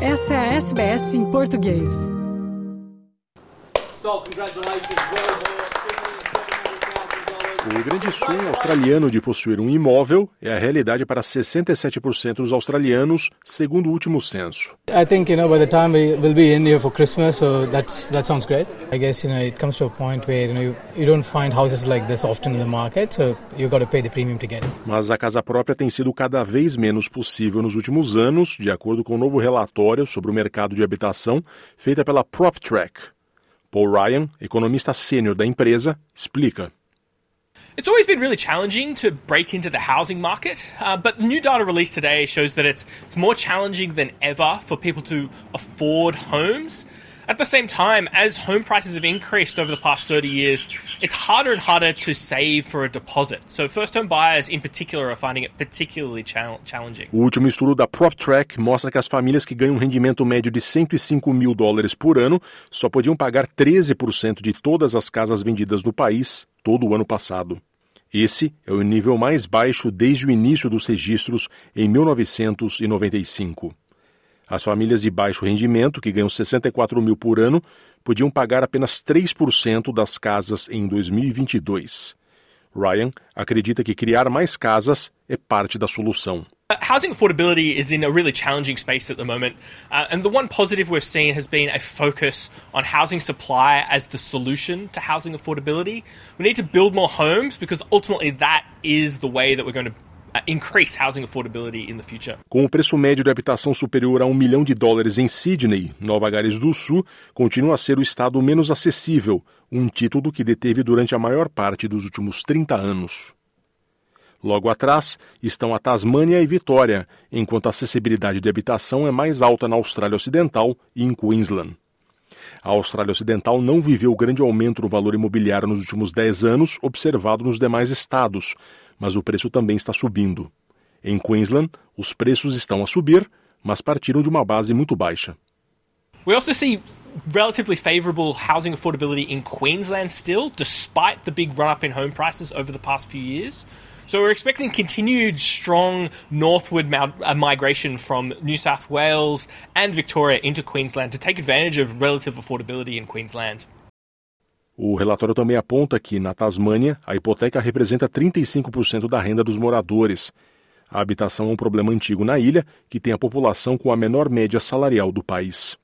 Essa é a SBS em português. So, congratulations, well bought. O grande sonho australiano de possuir um imóvel é a realidade para 67% dos australianos, segundo o último censo. I think you know by the time we will be in here for Christmas, so that's that sounds great. I guess you know it comes to a point where you know you, you don't find houses like this often in the market, so you got to pay the premium to get it. Mas a casa própria tem sido cada vez menos possível nos últimos anos, de acordo com um novo relatório sobre o mercado de habitação feita pela PropTrack. Paul Ryan, economista sênior da empresa, explica. It's always been really challenging to break into the housing market, uh, but the new data released today shows that it's, it's more challenging than ever for people to afford homes. At the same time, as home prices have increased over the past 30 years, it's harder and harder to save for a deposit. So, first home buyers in particular are finding it particularly challenging. O último estudo da PropTrack mostra que as famílias que ganham um rendimento médio de 105 mil dólares por ano só podiam pagar 13% de todas as casas vendidas no país todo o ano passado. Esse é o nível mais baixo desde o início dos registros em 1995. As famílias de baixo rendimento, que ganham 64 mil por ano, podiam pagar apenas 3% das casas em 2022. Ryan acredita que criar mais casas é parte da solução. Uh, housing affordability is in a really challenging space at the moment, uh, and the one positive we've seen has been a focus on housing supply as the solution to housing affordability. We need to build more homes because ultimately that is the way that we're going to increase housing affordability in the future. Com o preço médio de habitação superior a um milhão de dólares em Sydney, Nova Gales do Sul continua a ser o estado menos acessível, um título que deteve durante a maior parte dos últimos 30 anos. Logo atrás estão a Tasmânia e Vitória, enquanto a acessibilidade de habitação é mais alta na Austrália Ocidental e em Queensland. A Austrália Ocidental não viveu o grande aumento no valor imobiliário nos últimos 10 anos observado nos demais estados, mas o preço também está subindo. Em Queensland, os preços estão a subir, mas partiram de uma base muito baixa. We also see relatively favourable housing affordability in Queensland still, despite the big run up in home prices over the past few years. So we're expecting continued strong northward uh, migration from New South Wales and Victoria into Queensland to take advantage of relative affordability in Queensland. O relatório também aponta que, na Tasmânia, a hipoteca representa 35% da renda dos moradores. A habitação é um problema antigo na ilha, que tem a população com a menor média salarial do país.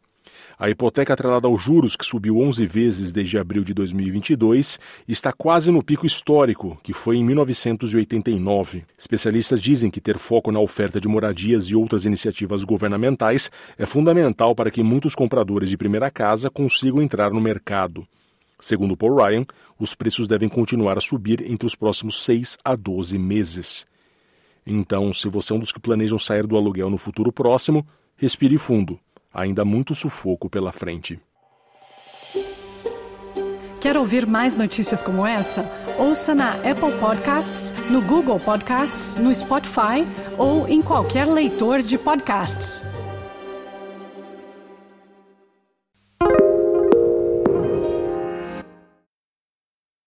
A hipoteca atrelada aos juros, que subiu 11 vezes desde abril de 2022, está quase no pico histórico, que foi em 1989. Especialistas dizem que ter foco na oferta de moradias e outras iniciativas governamentais é fundamental para que muitos compradores de primeira casa consigam entrar no mercado. Segundo Paul Ryan, os preços devem continuar a subir entre os próximos 6 a 12 meses. Então, se você é um dos que planejam sair do aluguel no futuro próximo, respire fundo ainda muito sufoco pela frente. Quer ouvir mais notícias como essa? Ouça na Apple Podcasts, no Google Podcasts, no Spotify ou em qualquer leitor de podcasts.